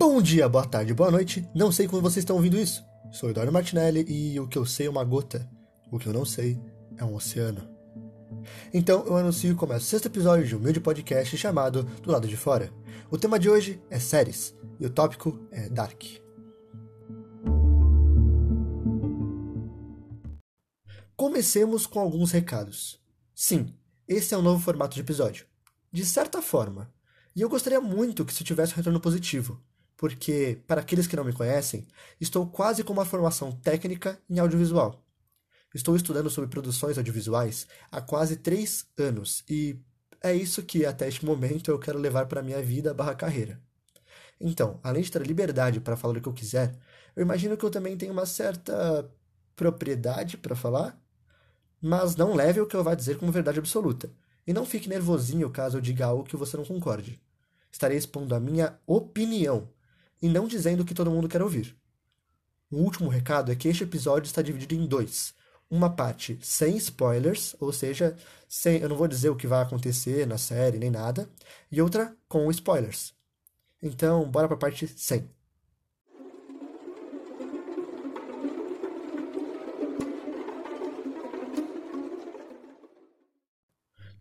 Bom dia, boa tarde, boa noite. Não sei quando vocês estão ouvindo isso. Sou Eduardo Martinelli e o que eu sei é uma gota. O que eu não sei é um oceano. Então eu anuncio que começa o sexto episódio de um humilde podcast chamado Do Lado de Fora. O tema de hoje é séries e o tópico é Dark. Comecemos com alguns recados. Sim, esse é um novo formato de episódio. De certa forma. E eu gostaria muito que isso tivesse um retorno positivo, porque, para aqueles que não me conhecem, estou quase com uma formação técnica em audiovisual. Estou estudando sobre produções audiovisuais há quase três anos e é isso que, até este momento, eu quero levar para a minha vida barra carreira. Então, além de ter liberdade para falar o que eu quiser, eu imagino que eu também tenho uma certa propriedade para falar, mas não leve o que eu vá dizer como verdade absoluta. E não fique nervosinho caso eu diga algo que você não concorde. Estarei expondo a minha opinião e não dizendo o que todo mundo quer ouvir. O último recado é que este episódio está dividido em dois. Uma parte sem spoilers, ou seja, sem, eu não vou dizer o que vai acontecer na série nem nada, e outra com spoilers. Então, bora para a parte sem.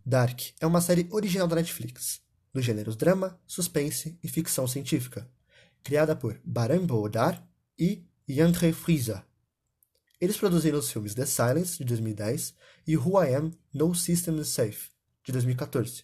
Dark é uma série original da Netflix, dos gêneros drama, suspense e ficção científica, criada por Baran Boodar e Yandre Frieza. Eles produziram os filmes The Silence, de 2010, e Who I Am, No System is Safe, de 2014.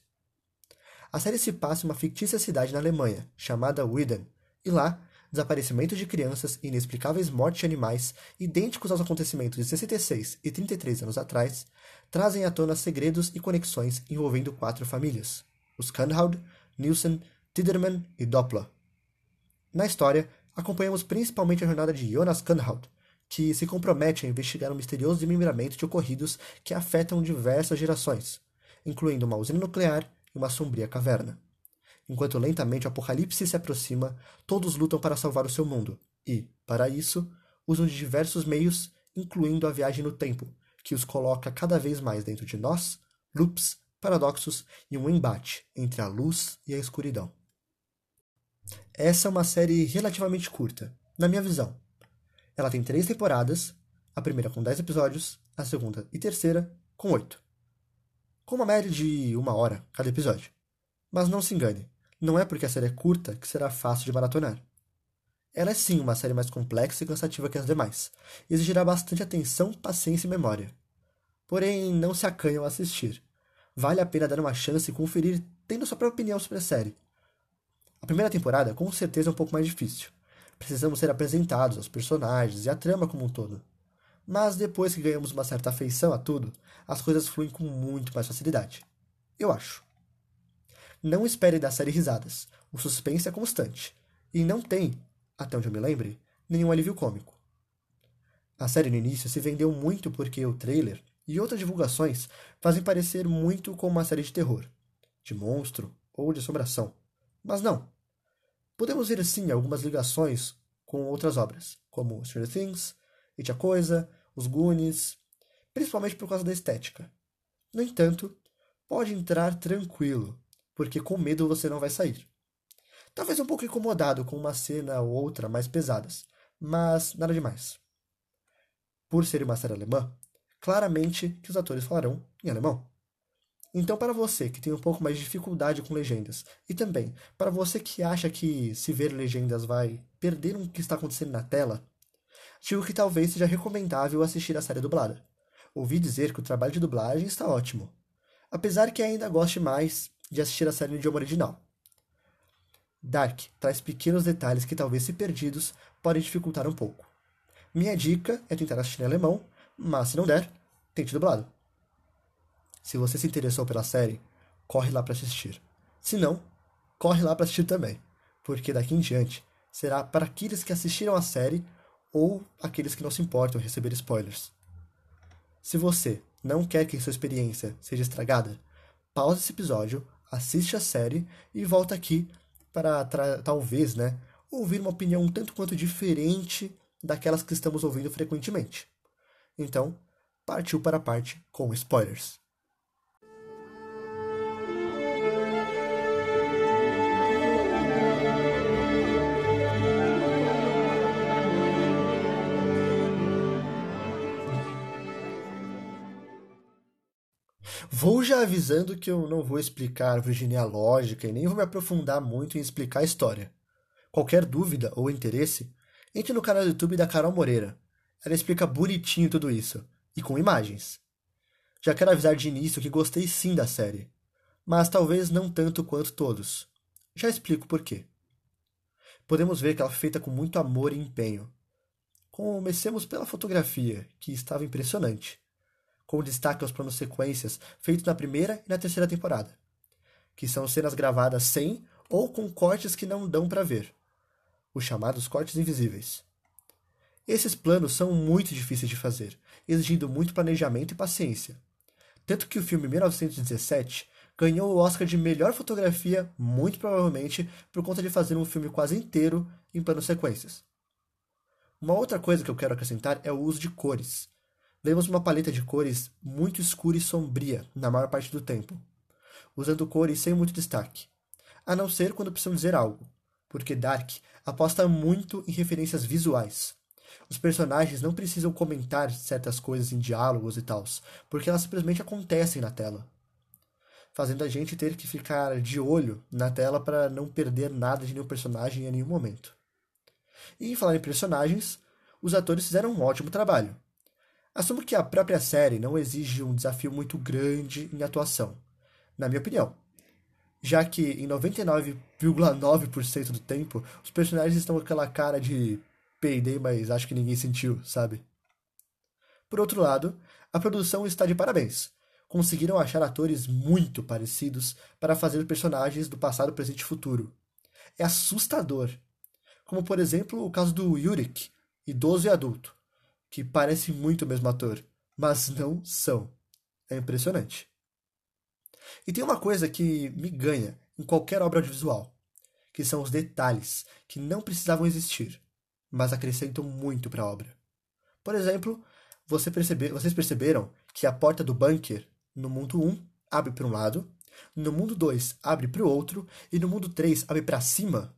A série se passa em uma fictícia cidade na Alemanha, chamada Widen, e lá, desaparecimento de crianças e inexplicáveis mortes de animais, idênticos aos acontecimentos de 66 e 33 anos atrás, trazem à tona segredos e conexões envolvendo quatro famílias: os Kanhaud, Nielsen, Tiderman e Doppler. Na história, acompanhamos principalmente a jornada de Jonas Kanhaud, que se compromete a investigar um misterioso desmembramento de ocorridos que afetam diversas gerações, incluindo uma usina nuclear e uma sombria caverna. Enquanto lentamente o apocalipse se aproxima, todos lutam para salvar o seu mundo e, para isso, usam de diversos meios, incluindo a viagem no tempo, que os coloca cada vez mais dentro de nós, loops, paradoxos e um embate entre a luz e a escuridão. Essa é uma série relativamente curta, na minha visão. Ela tem três temporadas, a primeira com dez episódios, a segunda e terceira com oito. Com uma média de uma hora cada episódio. Mas não se engane, não é porque a série é curta que será fácil de maratonar. Ela é sim uma série mais complexa e cansativa que as demais, e exigirá bastante atenção, paciência e memória. Porém, não se acanhe ao assistir. Vale a pena dar uma chance e conferir tendo sua própria opinião sobre a série. A primeira temporada com certeza é um pouco mais difícil. Precisamos ser apresentados aos personagens e à trama como um todo. Mas depois que ganhamos uma certa afeição a tudo, as coisas fluem com muito mais facilidade. Eu acho. Não espere da série risadas. O suspense é constante. E não tem, até onde eu me lembre, nenhum alívio cômico. A série no início se vendeu muito porque o trailer e outras divulgações fazem parecer muito com uma série de terror, de monstro ou de assombração. Mas não. Podemos ver sim algumas ligações com outras obras, como Stranger Things, It a Coisa, Os Goonies, principalmente por causa da estética. No entanto, pode entrar tranquilo, porque com medo você não vai sair. Talvez um pouco incomodado com uma cena ou outra mais pesadas, mas nada demais. Por ser uma série alemã, claramente que os atores falarão em alemão. Então, para você que tem um pouco mais de dificuldade com legendas, e também para você que acha que se ver legendas vai perder o que está acontecendo na tela, digo que talvez seja recomendável assistir a série dublada. Ouvi dizer que o trabalho de dublagem está ótimo, apesar que ainda goste mais de assistir a série no idioma original. Dark traz pequenos detalhes que, talvez se perdidos, podem dificultar um pouco. Minha dica é tentar assistir em alemão, mas se não der, tente dublado. Se você se interessou pela série, corre lá para assistir. Se não, corre lá para assistir também, porque daqui em diante será para aqueles que assistiram a série ou aqueles que não se importam em receber spoilers. Se você não quer que sua experiência seja estragada, pause esse episódio, assiste a série e volta aqui para talvez, né, ouvir uma opinião um tanto quanto diferente daquelas que estamos ouvindo frequentemente. Então, partiu para a parte com spoilers. Vou já avisando que eu não vou explicar árvore genealógica e nem vou me aprofundar muito em explicar a história. Qualquer dúvida ou interesse, entre no canal do YouTube da Carol Moreira. Ela explica bonitinho tudo isso, e com imagens. Já quero avisar de início que gostei sim da série, mas talvez não tanto quanto todos. Já explico por quê. Podemos ver que ela foi feita com muito amor e empenho. Comecemos pela fotografia, que estava impressionante, com destaque aos planos sequências feitos na primeira e na terceira temporada, que são cenas gravadas sem ou com cortes que não dão para ver, os chamados cortes invisíveis. Esses planos são muito difíceis de fazer, exigindo muito planejamento e paciência. Tanto que o filme 1917 ganhou o Oscar de melhor fotografia, muito provavelmente por conta de fazer um filme quase inteiro em planos sequências. Uma outra coisa que eu quero acrescentar é o uso de cores. Vemos uma paleta de cores muito escura e sombria na maior parte do tempo, usando cores sem muito destaque, a não ser quando precisam dizer algo, porque Dark aposta muito em referências visuais. Os personagens não precisam comentar certas coisas em diálogos e tals, porque elas simplesmente acontecem na tela. Fazendo a gente ter que ficar de olho na tela para não perder nada de nenhum personagem em nenhum momento. E em falar em personagens, os atores fizeram um ótimo trabalho. Assumo que a própria série não exige um desafio muito grande em atuação, na minha opinião, já que em 99,9% do tempo os personagens estão com aquela cara de peidei, mas acho que ninguém sentiu, sabe? Por outro lado, a produção está de parabéns. Conseguiram achar atores muito parecidos para fazer personagens do passado, presente e futuro. É assustador. Como, por exemplo, o caso do Yurik, idoso e adulto, que parece muito o mesmo ator, mas não são. É impressionante. E tem uma coisa que me ganha em qualquer obra audiovisual, que são os detalhes que não precisavam existir, mas acrescentam muito para a obra. Por exemplo, você percebe, vocês perceberam que a porta do bunker no mundo 1 abre para um lado, no mundo 2 abre para o outro e no mundo 3 abre para cima?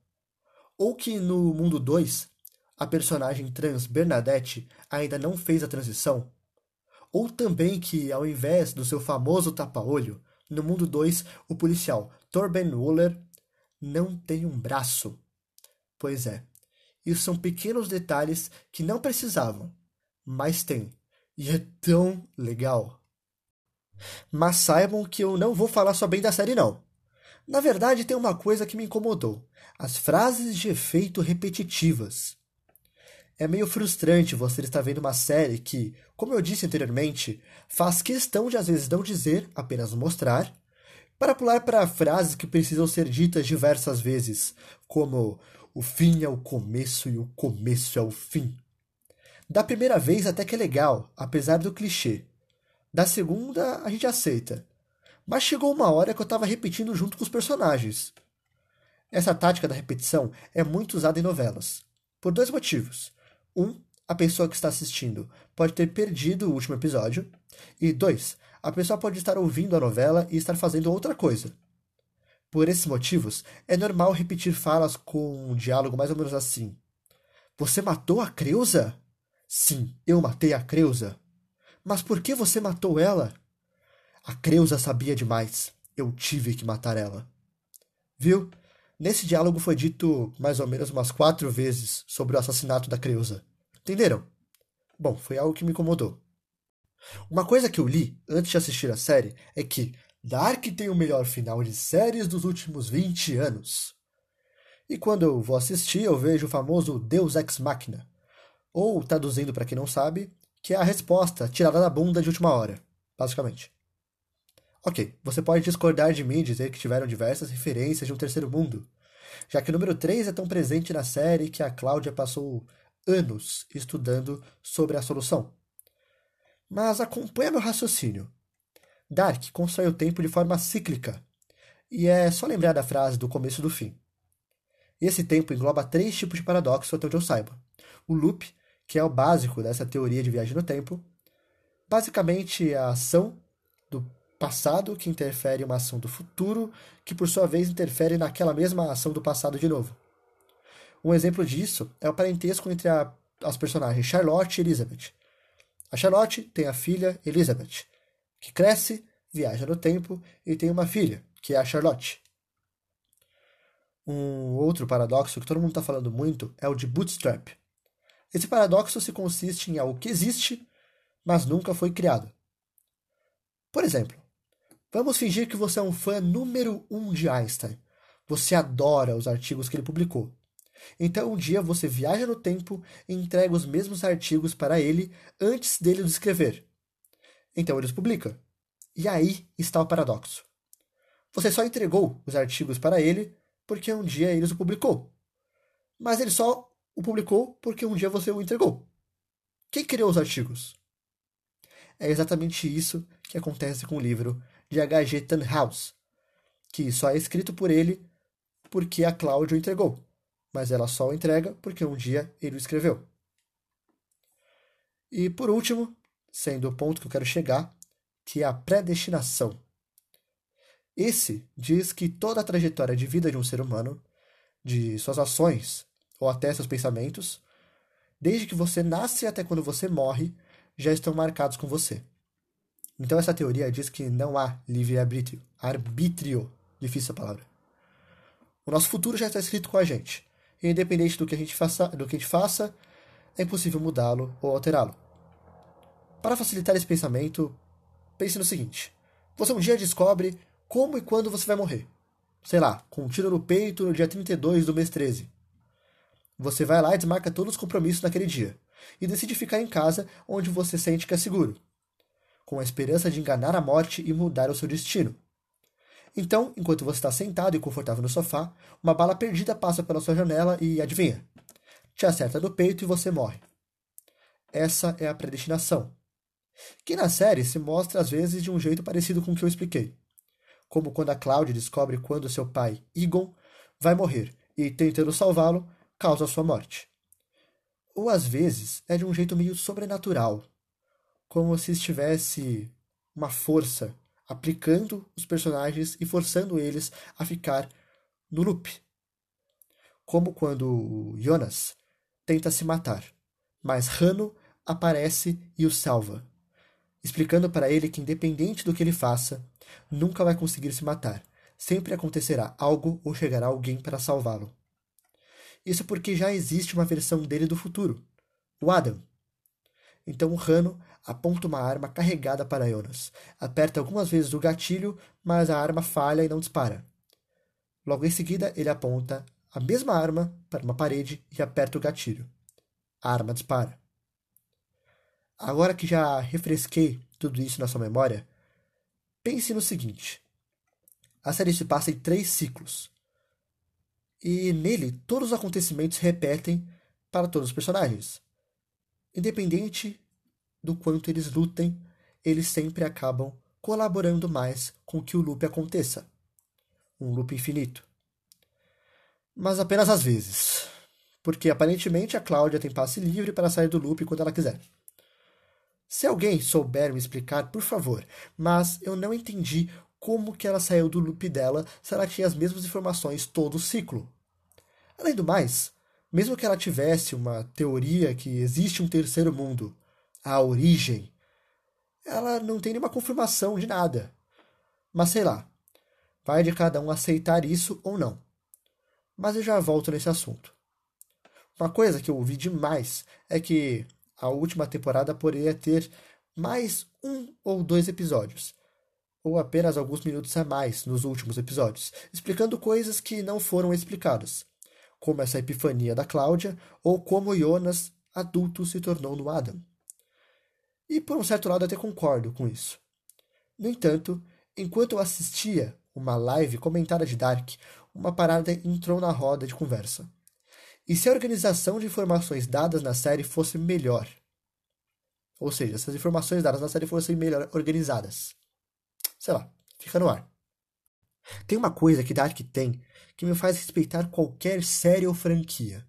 Ou que no mundo 2 a personagem trans Bernadette ainda não fez a transição? Ou também que, ao invés do seu famoso tapa-olho, no mundo 2 o policial Torben Wuller não tem um braço? Pois é, isso são pequenos detalhes que não precisavam, mas tem. E é tão legal. Mas saibam que eu não vou falar só bem da série, não. Na verdade, tem uma coisa que me incomodou: as frases de efeito repetitivas. É meio frustrante você estar vendo uma série que, como eu disse anteriormente, faz questão de às vezes não dizer, apenas mostrar, para pular para frases que precisam ser ditas diversas vezes, como o fim é o começo e o começo é o fim. Da primeira vez até que é legal, apesar do clichê. Da segunda, a gente aceita. Mas chegou uma hora que eu estava repetindo junto com os personagens. Essa tática da repetição é muito usada em novelas. Por dois motivos. Um, a pessoa que está assistindo pode ter perdido o último episódio. E dois, a pessoa pode estar ouvindo a novela e estar fazendo outra coisa. Por esses motivos, é normal repetir falas com um diálogo mais ou menos assim: Você matou a Creusa? Sim, eu matei a Creusa. Mas por que você matou ela? A Creusa sabia demais. Eu tive que matar ela. Viu? Nesse diálogo foi dito mais ou menos umas quatro vezes sobre o assassinato da Creusa. Entenderam? Bom, foi algo que me incomodou. Uma coisa que eu li antes de assistir a série é que Dark tem o melhor final de séries dos últimos 20 anos. E quando eu vou assistir, eu vejo o famoso Deus Ex Machina, ou, traduzindo para quem não sabe, que é a resposta tirada da bunda de última hora, basicamente. Ok, você pode discordar de mim e dizer que tiveram diversas referências de um terceiro mundo, já que o número 3 é tão presente na série que a Cláudia passou anos estudando sobre a solução. Mas acompanha meu raciocínio. Dark constrói o tempo de forma cíclica, e é só lembrar da frase do começo do fim. Esse tempo engloba três tipos de paradoxo até onde eu saiba. O loop, que é o básico dessa teoria de viagem no tempo, basicamente a ação passado que interfere em uma ação do futuro, que por sua vez interfere naquela mesma ação do passado de novo. Um exemplo disso é o parentesco entre a, as personagens Charlotte e Elizabeth. A Charlotte tem a filha Elizabeth, que cresce, viaja no tempo e tem uma filha, que é a Charlotte. Um outro paradoxo que todo mundo está falando muito é o de bootstrap. Esse paradoxo se consiste em algo que existe, mas nunca foi criado. Por exemplo, vamos fingir que você é um fã número um de Einstein. Você adora os artigos que ele publicou. Então um dia você viaja no tempo e entrega os mesmos artigos para ele antes dele os escrever. Então ele os publica. E aí está o paradoxo. Você só entregou os artigos para ele porque um dia ele os publicou. Mas ele só o publicou porque um dia você o entregou. Quem criou os artigos? É exatamente isso que acontece com o livro de H.G. Tannhaus, que só é escrito por ele porque a Cláudia o entregou, mas ela só o entrega porque um dia ele o escreveu. E por último, sendo o ponto que eu quero chegar, que é a predestinação. Esse diz que toda a trajetória de vida de um ser humano, de suas ações ou até seus pensamentos, desde que você nasce até quando você morre, já estão marcados com você. Então essa teoria diz que não há livre-arbítrio. Arbítrio. Difícil a palavra. O nosso futuro já está escrito com a gente. E independente do que a gente faça, do que a gente faça é impossível mudá-lo ou alterá-lo. Para facilitar esse pensamento, pense no seguinte: você um dia descobre como e quando você vai morrer. Sei lá, com um tiro no peito no dia 32 do mês 13. Você vai lá e desmarca todos os compromissos naquele dia. E decide ficar em casa onde você sente que é seguro. Com a esperança de enganar a morte e mudar o seu destino. Então, enquanto você está sentado e confortável no sofá, uma bala perdida passa pela sua janela e, adivinha? Te acerta no peito e você morre. Essa é a predestinação. Que na série se mostra às vezes de um jeito parecido com o que eu expliquei como quando a Cláudia descobre quando seu pai, Egon, vai morrer e, tentando salvá-lo, causa sua morte. Ou às vezes é de um jeito meio sobrenatural, como se estivesse uma força aplicando os personagens e forçando eles a ficar no loop. Como quando Jonas tenta se matar, mas Rano aparece e o salva, explicando para ele que, independente do que ele faça, nunca vai conseguir se matar. Sempre acontecerá algo ou chegará alguém para salvá-lo. Isso porque já existe uma versão dele do futuro, o Adam. Então o Rano aponta uma arma carregada para Jonas. Aperta algumas vezes o gatilho, mas a arma falha e não dispara. Logo em seguida, ele aponta a mesma arma para uma parede e aperta o gatilho. A arma dispara. Agora que já refresquei tudo isso na sua memória, Pense no seguinte: a série se passa em três ciclos. E nele, todos os acontecimentos repetem para todos os personagens. Independente do quanto eles lutem, eles sempre acabam colaborando mais com que o loop aconteça. Um loop infinito. Mas apenas às vezes. Porque aparentemente a Cláudia tem passe livre para sair do loop quando ela quiser. Se alguém souber me explicar, por favor, mas eu não entendi como que ela saiu do loop dela se ela tinha as mesmas informações todo o ciclo. Além do mais, mesmo que ela tivesse uma teoria que existe um terceiro mundo, a origem, ela não tem nenhuma confirmação de nada. Mas sei lá, vai de cada um aceitar isso ou não. Mas eu já volto nesse assunto. Uma coisa que eu ouvi demais é que a última temporada poderia ter mais um ou dois episódios, ou apenas alguns minutos a mais nos últimos episódios, explicando coisas que não foram explicadas, como essa epifania da Cláudia ou como Jonas, adulto, se tornou no Adam. E por um certo lado até concordo com isso. No entanto, enquanto eu assistia uma live comentada de Dark, uma parada entrou na roda de conversa. E se a organização de informações dadas na série fosse melhor? Ou seja, se as informações dadas na série fossem melhor organizadas. Sei lá, fica no ar. Tem uma coisa que Dark tem que me faz respeitar qualquer série ou franquia.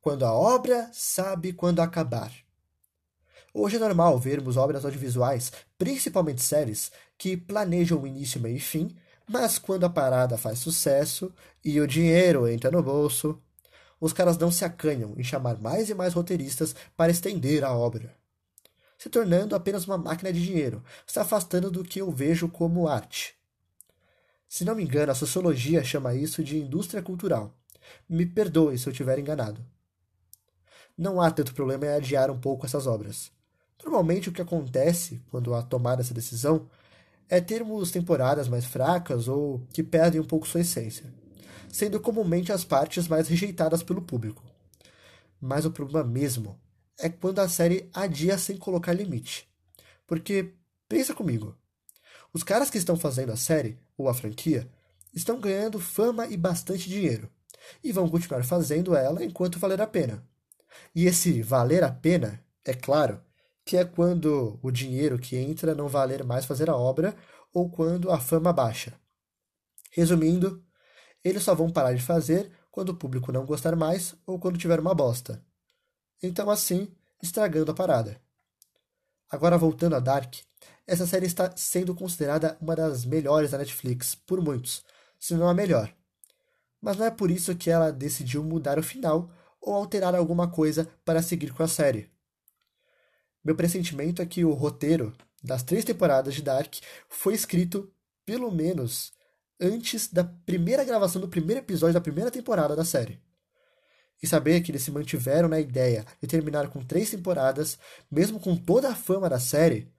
Quando a obra sabe quando acabar. Hoje é normal vermos obras audiovisuais, principalmente séries, que planejam o início, meio e fim, mas quando a parada faz sucesso e o dinheiro entra no bolso, os caras não se acanham em chamar mais e mais roteiristas para estender a obra. se tornando apenas uma máquina de dinheiro, se afastando do que eu vejo como arte. Se não me engano, a sociologia chama isso de indústria cultural. Me perdoe se eu estiver enganado. Não há tanto problema em adiar um pouco essas obras. Normalmente o que acontece quando há tomada essa decisão é termos temporadas mais fracas ou que perdem um pouco sua essência, sendo comumente as partes mais rejeitadas pelo público. Mas o problema mesmo é quando a série adia sem colocar limite. Porque, pensa comigo, os caras que estão fazendo a série, ou a franquia, estão ganhando fama e bastante dinheiro, e vão continuar fazendo ela enquanto valer a pena. E esse valer a pena, é claro, que é quando o dinheiro que entra não valer mais fazer a obra ou quando a fama baixa. Resumindo, eles só vão parar de fazer quando o público não gostar mais ou quando tiver uma bosta. Então, assim, estragando a parada. Agora, voltando a Dark, essa série está sendo considerada uma das melhores da Netflix, por muitos, se não a melhor. Mas não é por isso que ela decidiu mudar o final ou alterar alguma coisa para seguir com a série. Meu pressentimento é que o roteiro das três temporadas de Dark foi escrito, pelo menos, antes da primeira gravação do primeiro episódio da primeira temporada da série. E saber que eles se mantiveram na ideia de terminar com três temporadas, mesmo com toda a fama da série,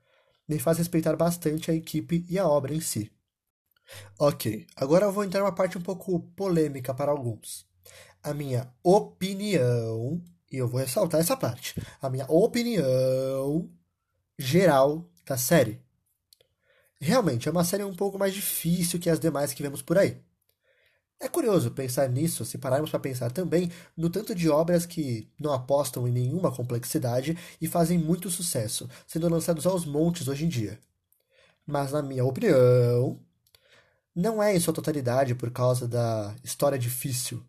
me faz respeitar bastante a equipe e a obra em si. Ok, agora eu vou entrar em uma parte um pouco polêmica para alguns. A minha opinião, e eu vou ressaltar essa parte, a minha opinião geral da série. Realmente, é uma série um pouco mais difícil que as demais que vemos por aí. É curioso pensar nisso se pararmos para pensar também no tanto de obras que não apostam em nenhuma complexidade e fazem muito sucesso, sendo lançados aos montes hoje em dia. Mas, na minha opinião, não é em sua totalidade por causa da história difícil.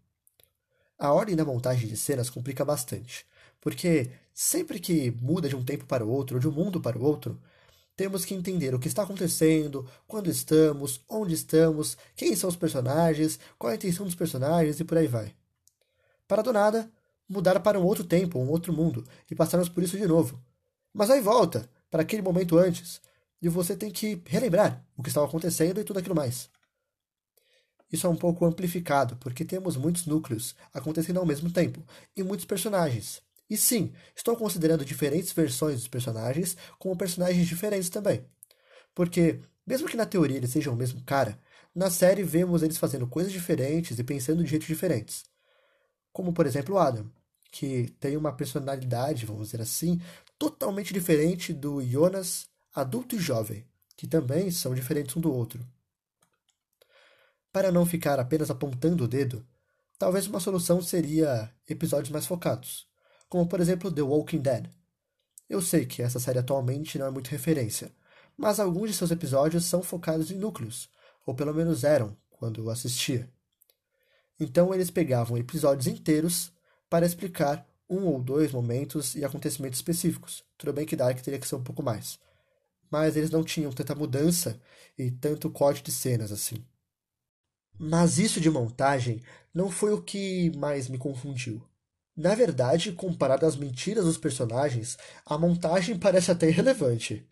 A ordem da montagem de cenas complica bastante, porque sempre que muda de um tempo para o outro, ou de um mundo para o outro, temos que entender o que está acontecendo, quando estamos, onde estamos, quem são os personagens, qual a intenção dos personagens e por aí vai. Para do nada, mudar para um outro tempo, um outro mundo, e passarmos por isso de novo. Mas aí volta, para aquele momento antes, e você tem que relembrar o que estava acontecendo e tudo aquilo mais. Isso é um pouco amplificado, porque temos muitos núcleos acontecendo ao mesmo tempo, e muitos personagens. E sim, estou considerando diferentes versões dos personagens como personagens diferentes também. Porque, mesmo que na teoria eles sejam o mesmo cara, na série vemos eles fazendo coisas diferentes e pensando de jeitos diferentes. Como, por exemplo, o Adam, que tem uma personalidade, vamos dizer assim, totalmente diferente do Jonas adulto e jovem, que também são diferentes um do outro. Para não ficar apenas apontando o dedo, talvez uma solução seria episódios mais focados como por exemplo The Walking Dead. Eu sei que essa série atualmente não é muito referência, mas alguns de seus episódios são focados em núcleos, ou pelo menos eram quando eu assistia. Então eles pegavam episódios inteiros para explicar um ou dois momentos e acontecimentos específicos. Tudo bem que Dark teria que ser um pouco mais. Mas eles não tinham tanta mudança e tanto corte de cenas assim. Mas isso de montagem não foi o que mais me confundiu. Na verdade, comparado às mentiras dos personagens, a montagem parece até irrelevante.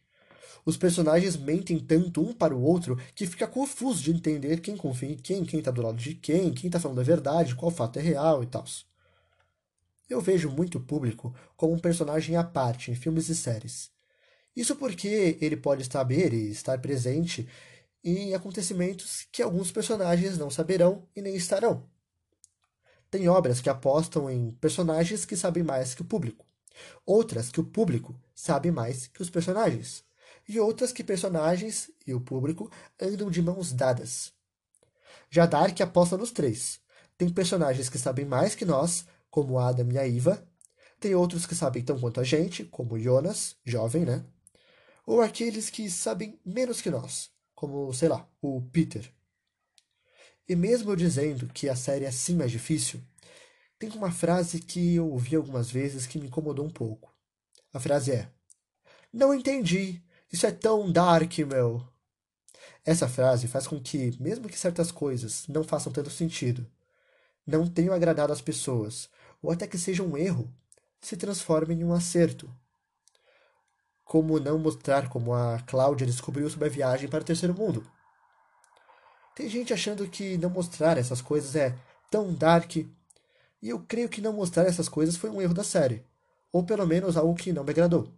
Os personagens mentem tanto um para o outro que fica confuso de entender quem confia em quem, quem está do lado de quem, quem está falando a verdade, qual fato é real e tal. Eu vejo muito o público como um personagem à parte em filmes e séries. Isso porque ele pode saber e estar presente em acontecimentos que alguns personagens não saberão e nem estarão. Tem obras que apostam em personagens que sabem mais que o público, outras que o público sabe mais que os personagens, e outras que personagens e o público andam de mãos dadas. Já Dark aposta nos três. Tem personagens que sabem mais que nós, como Adam e a Iva. Tem outros que sabem tão quanto a gente, como Jonas, jovem, né? Ou aqueles que sabem menos que nós, como, sei lá, o Peter. E mesmo eu dizendo que a série é sim mais difícil, tem uma frase que eu ouvi algumas vezes que me incomodou um pouco. A frase é: Não entendi. Isso é tão dark, meu. Essa frase faz com que, mesmo que certas coisas não façam tanto sentido, não tenham agradado as pessoas, ou até que seja um erro, se transforme em um acerto. Como não mostrar como a Cláudia descobriu sobre a viagem para o terceiro mundo. Tem gente achando que não mostrar essas coisas é tão dark, e eu creio que não mostrar essas coisas foi um erro da série, ou pelo menos algo que não me agradou.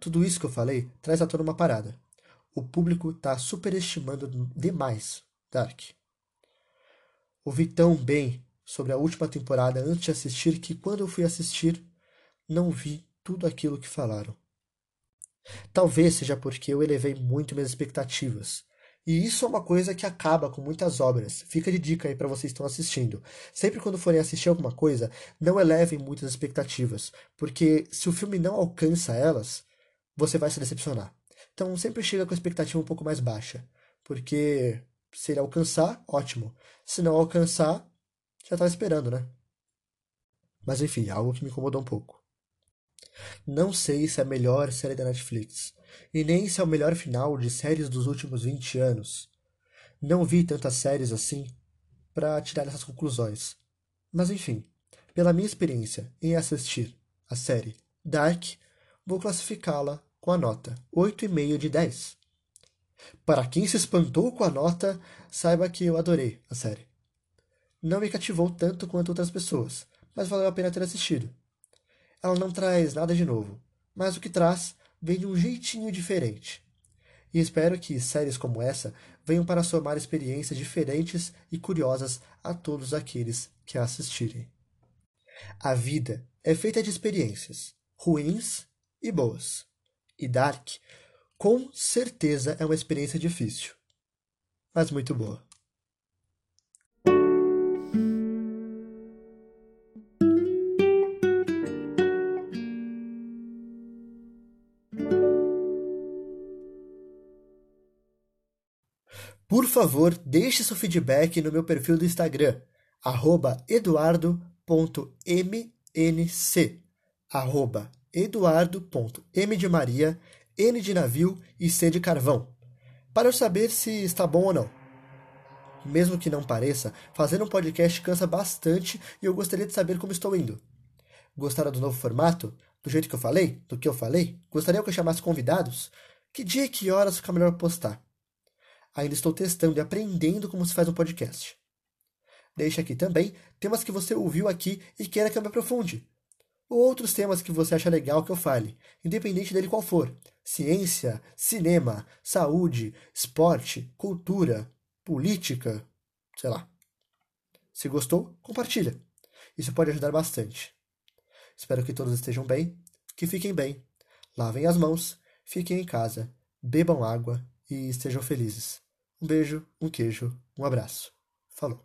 Tudo isso que eu falei traz à tona uma parada. O público está superestimando demais Dark. Ouvi tão bem sobre a última temporada antes de assistir que quando eu fui assistir, não vi tudo aquilo que falaram. Talvez seja porque eu elevei muito minhas expectativas. E isso é uma coisa que acaba com muitas obras. Fica de dica aí para vocês que estão assistindo. Sempre quando forem assistir alguma coisa, não elevem muitas expectativas, porque se o filme não alcança elas, você vai se decepcionar. Então sempre chega com a expectativa um pouco mais baixa, porque se ele alcançar, ótimo. Se não alcançar, já estava esperando, né? Mas enfim, algo que me incomodou um pouco. Não sei se é a melhor série da Netflix, e nem se é o melhor final de séries dos últimos 20 anos. Não vi tantas séries assim para tirar essas conclusões. Mas enfim, pela minha experiência em assistir a série Dark, vou classificá-la com a nota 8,5 de 10. Para quem se espantou com a nota, saiba que eu adorei a série. Não me cativou tanto quanto outras pessoas, mas valeu a pena ter assistido. Ela não traz nada de novo, mas o que traz vem de um jeitinho diferente. E espero que séries como essa venham para somar experiências diferentes e curiosas a todos aqueles que a assistirem. A vida é feita de experiências, ruins e boas. E Dark com certeza é uma experiência difícil, mas muito boa. Por favor, deixe seu feedback no meu perfil do Instagram, eduardo.mnc, eduardo.m de Maria N de navio e C de carvão, para eu saber se está bom ou não. Mesmo que não pareça, fazer um podcast cansa bastante e eu gostaria de saber como estou indo. Gostaram do novo formato? Do jeito que eu falei? Do que eu falei? Gostaria que eu chamasse convidados? Que dia e que horas fica melhor postar? Ainda estou testando e aprendendo como se faz um podcast. Deixe aqui também temas que você ouviu aqui e queira que eu me aprofunde ou outros temas que você acha legal que eu fale, independente dele qual for. Ciência, cinema, saúde, esporte, cultura, política, sei lá. Se gostou, compartilha. Isso pode ajudar bastante. Espero que todos estejam bem, que fiquem bem, lavem as mãos, fiquem em casa, bebam água e estejam felizes. Um beijo, um queijo, um abraço. Falou.